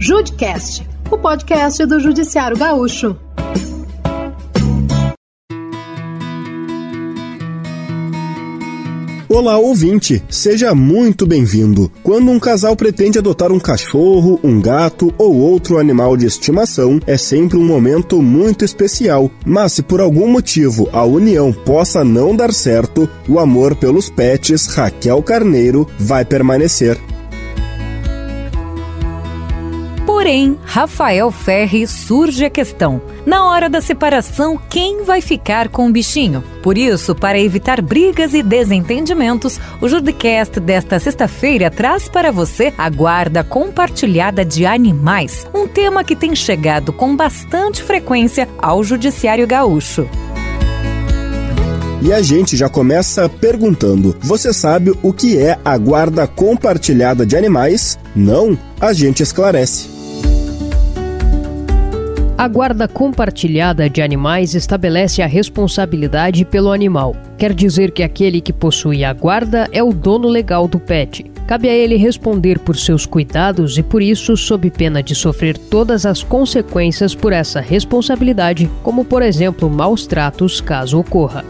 Judcast, o podcast do Judiciário Gaúcho. Olá, ouvinte! Seja muito bem-vindo. Quando um casal pretende adotar um cachorro, um gato ou outro animal de estimação, é sempre um momento muito especial. Mas se por algum motivo a união possa não dar certo, o amor pelos pets Raquel Carneiro vai permanecer. Porém, Rafael Ferri surge a questão: na hora da separação, quem vai ficar com o bichinho? Por isso, para evitar brigas e desentendimentos, o Judicast desta sexta-feira traz para você a guarda compartilhada de animais, um tema que tem chegado com bastante frequência ao Judiciário Gaúcho. E a gente já começa perguntando: você sabe o que é a guarda compartilhada de animais? Não? A gente esclarece. A guarda compartilhada de animais estabelece a responsabilidade pelo animal. Quer dizer que aquele que possui a guarda é o dono legal do pet. Cabe a ele responder por seus cuidados e, por isso, sob pena de sofrer todas as consequências por essa responsabilidade, como, por exemplo, maus tratos, caso ocorra.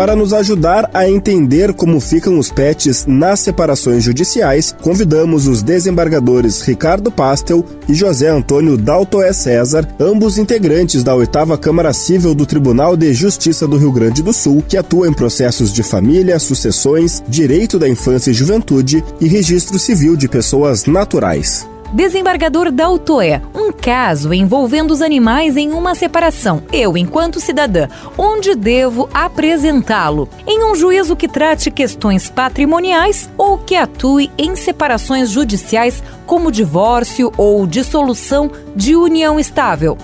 Para nos ajudar a entender como ficam os pets nas separações judiciais, convidamos os desembargadores Ricardo Pastel e José Antônio Daltoé César, ambos integrantes da oitava Câmara Civil do Tribunal de Justiça do Rio Grande do Sul, que atua em processos de família, sucessões, direito da infância e juventude e registro civil de pessoas naturais. Desembargador Daltoé, um caso envolvendo os animais em uma separação. Eu, enquanto cidadã, onde devo apresentá-lo? Em um juízo que trate questões patrimoniais ou que atue em separações judiciais como divórcio ou dissolução de união estável?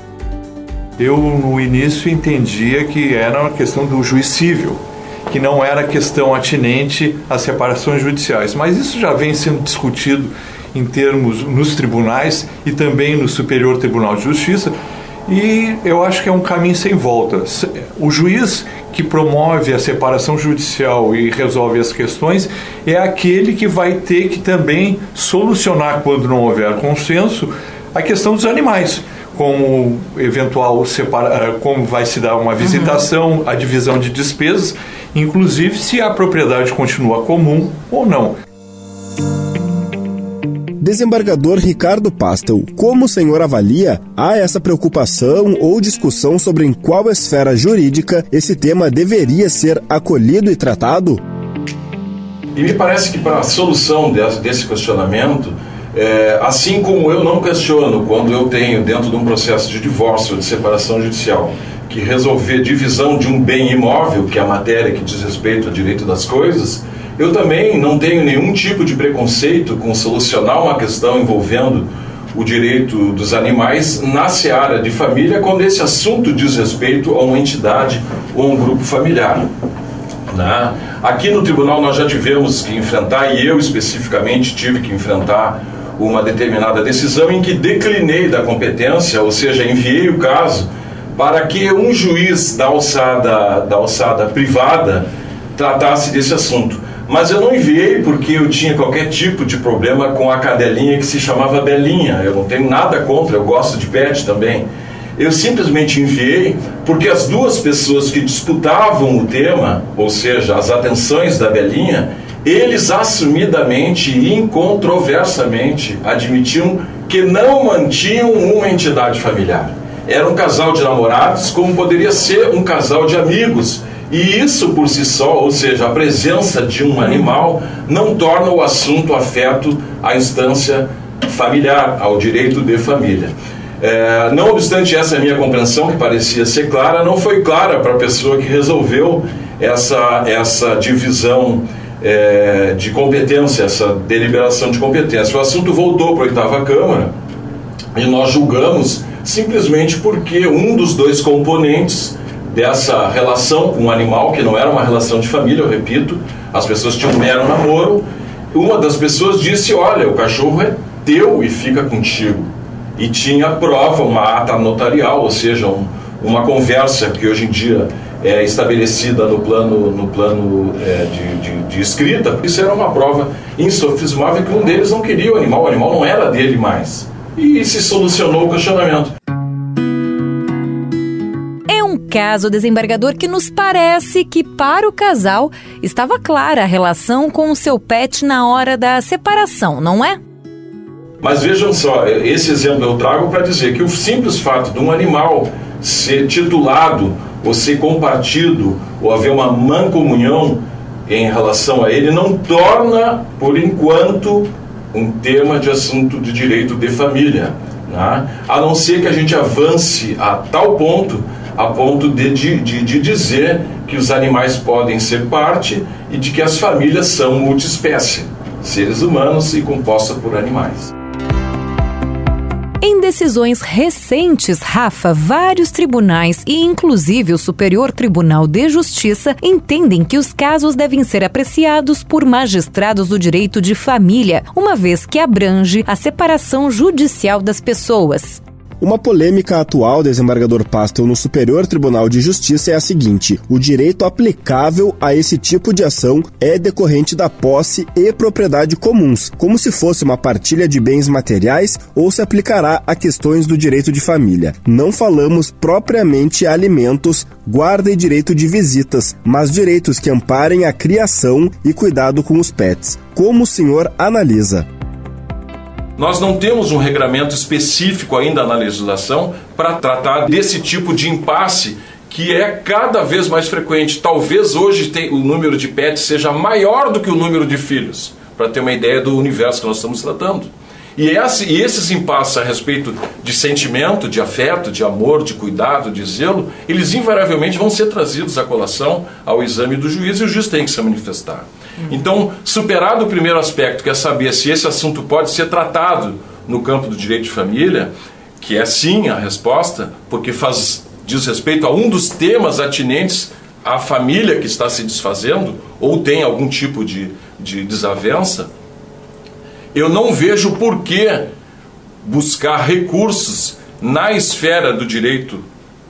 Eu, no início, entendia que era uma questão do juiz civil, que não era questão atinente às separações judiciais. Mas isso já vem sendo discutido em termos nos tribunais e também no Superior Tribunal de Justiça. E eu acho que é um caminho sem volta. O juiz que promove a separação judicial e resolve as questões é aquele que vai ter que também solucionar, quando não houver consenso, a questão dos animais como eventual separa, como vai se dar uma visitação, uhum. a divisão de despesas, inclusive se a propriedade continua comum ou não. Desembargador Ricardo Pastel, como o senhor avalia, há essa preocupação ou discussão sobre em qual esfera jurídica esse tema deveria ser acolhido e tratado? E me parece que para a solução desse questionamento, é, assim como eu não questiono quando eu tenho, dentro de um processo de divórcio ou de separação judicial, que resolver divisão de um bem imóvel, que é a matéria que diz respeito ao direito das coisas, eu também não tenho nenhum tipo de preconceito com solucionar uma questão envolvendo o direito dos animais na seara de família quando esse assunto diz respeito a uma entidade ou um grupo familiar. Né? Aqui no tribunal nós já tivemos que enfrentar, e eu especificamente tive que enfrentar uma determinada decisão em que declinei da competência, ou seja, enviei o caso para que um juiz da alçada, da alçada privada tratasse desse assunto. Mas eu não enviei porque eu tinha qualquer tipo de problema com a cadelinha que se chamava Belinha. Eu não tenho nada contra, eu gosto de pet também. Eu simplesmente enviei porque as duas pessoas que disputavam o tema, ou seja, as atenções da Belinha, eles assumidamente e incontroversamente admitiam que não mantinham uma entidade familiar. Era um casal de namorados, como poderia ser um casal de amigos e isso por si só, ou seja, a presença de um animal, não torna o assunto afeto à instância familiar, ao direito de família. É, não obstante essa minha compreensão, que parecia ser clara, não foi clara para a pessoa que resolveu essa, essa divisão é, de competência, essa deliberação de competência. O assunto voltou para a oitava Câmara e nós julgamos simplesmente porque um dos dois componentes dessa relação com o animal, que não era uma relação de família, eu repito, as pessoas tinham um mero namoro. Uma das pessoas disse: Olha, o cachorro é teu e fica contigo. E tinha prova, uma ata notarial, ou seja, um, uma conversa que hoje em dia é, estabelecida no plano, no plano é, de, de, de, escrita, isso era uma prova insofismável que um deles não queria o animal, o animal não era dele mais. E se solucionou o questionamento. Caso desembargador que nos parece que para o casal estava clara a relação com o seu pet na hora da separação, não é? Mas vejam só, esse exemplo eu trago para dizer que o simples fato de um animal ser titulado ou ser compartido ou haver uma mancomunhão em relação a ele não torna, por enquanto, um tema de assunto de direito de família. Né? A não ser que a gente avance a tal ponto, a ponto de, de, de dizer que os animais podem ser parte e de que as famílias são multiespécie, seres humanos e compostas por animais. Em decisões recentes, Rafa, vários tribunais e inclusive o Superior Tribunal de Justiça entendem que os casos devem ser apreciados por magistrados do direito de família, uma vez que abrange a separação judicial das pessoas. Uma polêmica atual, desembargador Pastel, no Superior Tribunal de Justiça é a seguinte: o direito aplicável a esse tipo de ação é decorrente da posse e propriedade comuns, como se fosse uma partilha de bens materiais ou se aplicará a questões do direito de família. Não falamos propriamente alimentos, guarda e direito de visitas, mas direitos que amparem a criação e cuidado com os pets. Como o senhor analisa? Nós não temos um regramento específico ainda na legislação para tratar desse tipo de impasse que é cada vez mais frequente. Talvez hoje o número de pets seja maior do que o número de filhos, para ter uma ideia do universo que nós estamos tratando. E, esse, esses impasses a respeito de sentimento, de afeto, de amor, de cuidado, de zelo, eles invariavelmente vão ser trazidos à colação ao exame do juiz e o juiz tem que se manifestar. Então, superado o primeiro aspecto, que é saber se esse assunto pode ser tratado no campo do direito de família, que é sim a resposta, porque faz, diz respeito a um dos temas atinentes à família que está se desfazendo ou tem algum tipo de, de desavença, eu não vejo por que buscar recursos na esfera do direito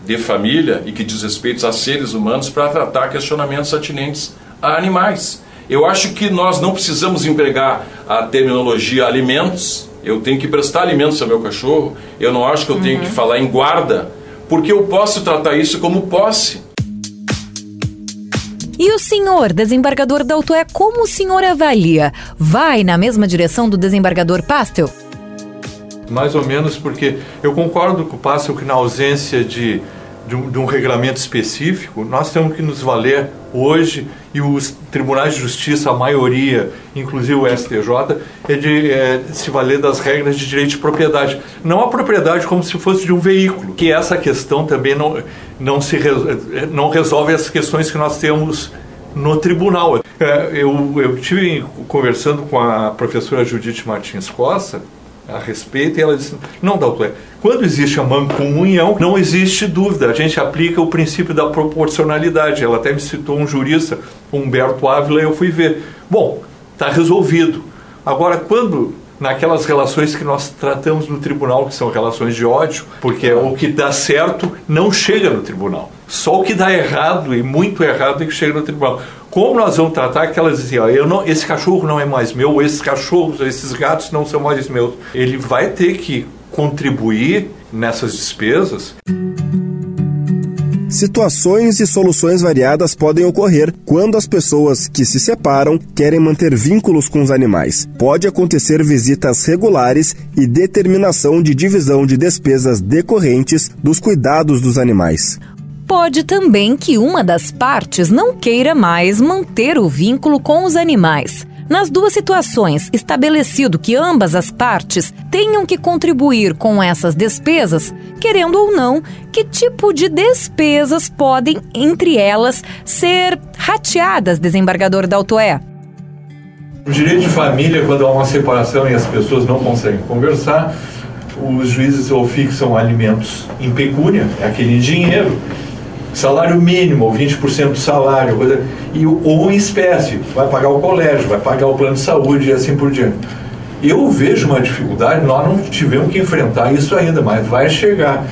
de família e que diz respeito a seres humanos para tratar questionamentos atinentes a animais. Eu acho que nós não precisamos empregar a terminologia alimentos. Eu tenho que prestar alimentos ao meu cachorro. Eu não acho que eu tenho que uhum. falar em guarda, porque eu posso tratar isso como posse. E o senhor, desembargador Daltoé, como o senhor avalia? Vai na mesma direção do desembargador Pastel? Mais ou menos, porque eu concordo com o Pastel que na ausência de, de um, de um regulamento específico, nós temos que nos valer hoje e os tribunais de justiça, a maioria, inclusive o STJ, é de é, se valer das regras de direito de propriedade. Não a propriedade como se fosse de um veículo, que essa questão também não, não, se, não resolve as questões que nós temos no tribunal. É, eu, eu tive conversando com a professora Judite Martins Costa, a respeito, e ela disse: Não, doutor, quando existe a mancomunhão, não existe dúvida, a gente aplica o princípio da proporcionalidade. Ela até me citou um jurista, Humberto Ávila, e eu fui ver. Bom, está resolvido. Agora, quando naquelas relações que nós tratamos no tribunal, que são relações de ódio, porque o que dá certo não chega no tribunal. Só o que dá errado e muito errado é que chega no tribunal. Como nós vamos tratar que elas dizem, ó, eu não, esse cachorro não é mais meu, esses cachorros, esses gatos não são mais meus. Ele vai ter que contribuir nessas despesas. Situações e soluções variadas podem ocorrer quando as pessoas que se separam querem manter vínculos com os animais. Pode acontecer visitas regulares e determinação de divisão de despesas decorrentes dos cuidados dos animais. Pode também que uma das partes não queira mais manter o vínculo com os animais. Nas duas situações, estabelecido que ambas as partes tenham que contribuir com essas despesas, querendo ou não, que tipo de despesas podem, entre elas, ser rateadas, desembargador Daltoé? O direito de família, quando há uma separação e as pessoas não conseguem conversar, os juízes ou fixam alimentos em pecúnia, é aquele dinheiro, salário mínimo, 20% do salário, e, ou em espécie, vai pagar o colégio, vai pagar o plano de saúde e assim por diante. Eu vejo uma dificuldade, nós não tivemos que enfrentar isso ainda, mas vai chegar.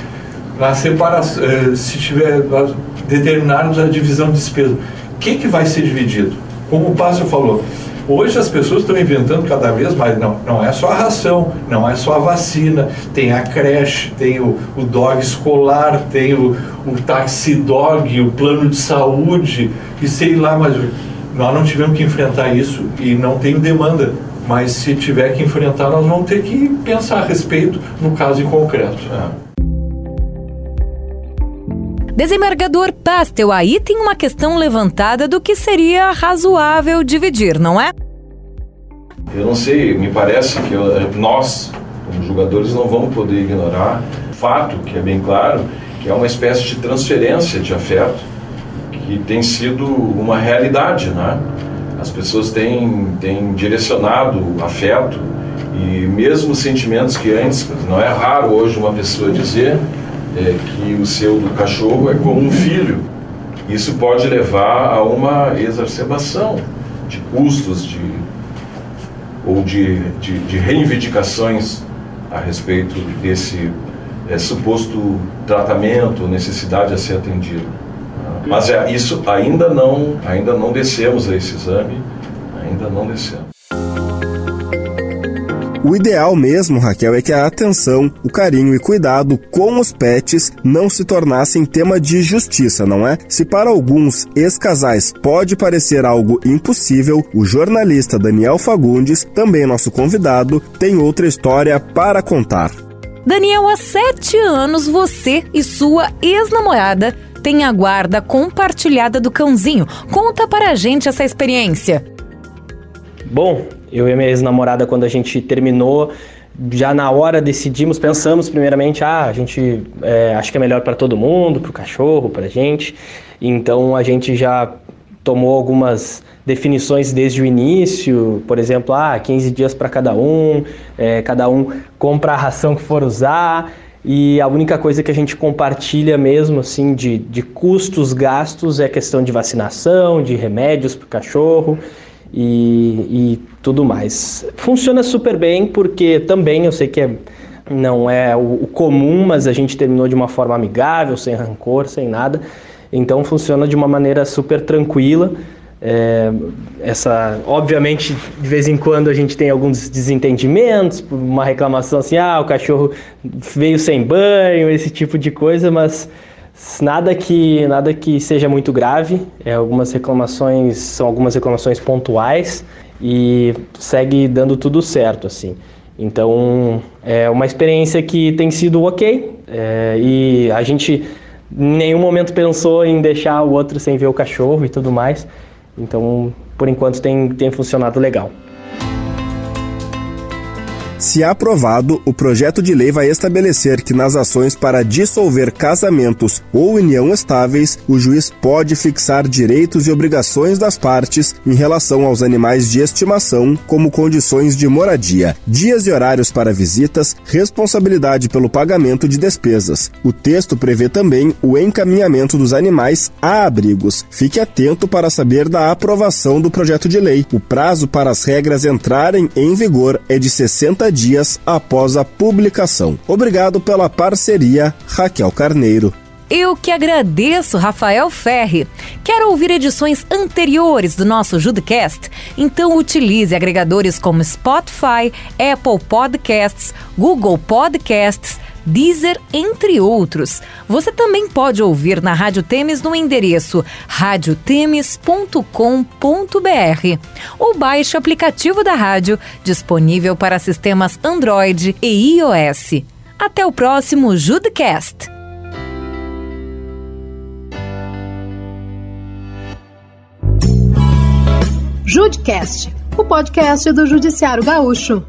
na separação, eh, se tiver determinarmos a divisão de despesa, o que, que vai ser dividido? Como o Pássaro falou, Hoje as pessoas estão inventando cada vez mais, não, não é só a ração, não é só a vacina, tem a creche, tem o, o dog escolar, tem o, o taxi dog, o plano de saúde e sei lá, mas nós não tivemos que enfrentar isso e não tem demanda. Mas se tiver que enfrentar, nós vamos ter que pensar a respeito no caso em concreto. É. Desembargador Pastel, aí tem uma questão levantada do que seria razoável dividir, não é? Eu não sei, me parece que nós, como jogadores, não vamos poder ignorar o fato, que é bem claro, que é uma espécie de transferência de afeto que tem sido uma realidade, né? As pessoas têm, têm direcionado afeto e mesmo sentimentos que antes, não é raro hoje uma pessoa dizer é, que o seu cachorro é como um filho. Isso pode levar a uma exacerbação de custos de, ou de, de, de reivindicações a respeito desse é, suposto tratamento, necessidade a ser atendido. Mas é, isso ainda não, ainda não descemos a esse exame, ainda não descemos. O ideal mesmo, Raquel, é que a atenção, o carinho e cuidado com os pets não se tornassem tema de justiça, não é? Se para alguns ex-casais pode parecer algo impossível, o jornalista Daniel Fagundes, também nosso convidado, tem outra história para contar. Daniel, há sete anos você e sua ex-namorada têm a guarda compartilhada do cãozinho. Conta para a gente essa experiência. Bom, eu e minha ex-namorada, quando a gente terminou, já na hora decidimos, pensamos primeiramente, ah, a gente é, acho que é melhor para todo mundo, para o cachorro, para a gente. Então a gente já tomou algumas definições desde o início, por exemplo, ah, 15 dias para cada um, é, cada um compra a ração que for usar. E a única coisa que a gente compartilha mesmo, assim, de, de custos, gastos, é questão de vacinação, de remédios para o cachorro e, e tudo mais. Funciona super bem porque também eu sei que é, não é o, comum, mas a gente terminou de uma forma amigável, sem rancor, sem nada. Então funciona de uma maneira super tranquila. É, essa, obviamente, de vez em quando a gente tem alguns desentendimentos, uma reclamação assim, ah, o cachorro veio sem banho, esse tipo de coisa, mas Nada que, nada que seja muito grave, é, algumas reclamações são algumas reclamações pontuais e segue dando tudo certo assim. Então é uma experiência que tem sido ok é, e a gente em nenhum momento pensou em deixar o outro sem ver o cachorro e tudo mais. Então por enquanto tem, tem funcionado legal. Se aprovado, o projeto de lei vai estabelecer que nas ações para dissolver casamentos ou união estáveis, o juiz pode fixar direitos e obrigações das partes em relação aos animais de estimação, como condições de moradia, dias e horários para visitas, responsabilidade pelo pagamento de despesas. O texto prevê também o encaminhamento dos animais a abrigos. Fique atento para saber da aprovação do projeto de lei. O prazo para as regras entrarem em vigor é de 60 dias após a publicação. Obrigado pela parceria, Raquel Carneiro. Eu que agradeço, Rafael Ferri. Quer ouvir edições anteriores do nosso Judcast? Então utilize agregadores como Spotify, Apple Podcasts, Google Podcasts, Deezer, entre outros. Você também pode ouvir na Rádio Temes no endereço radiotemes.com.br ou baixe o aplicativo da rádio, disponível para sistemas Android e iOS. Até o próximo Judcast. Judcast, o podcast do Judiciário Gaúcho.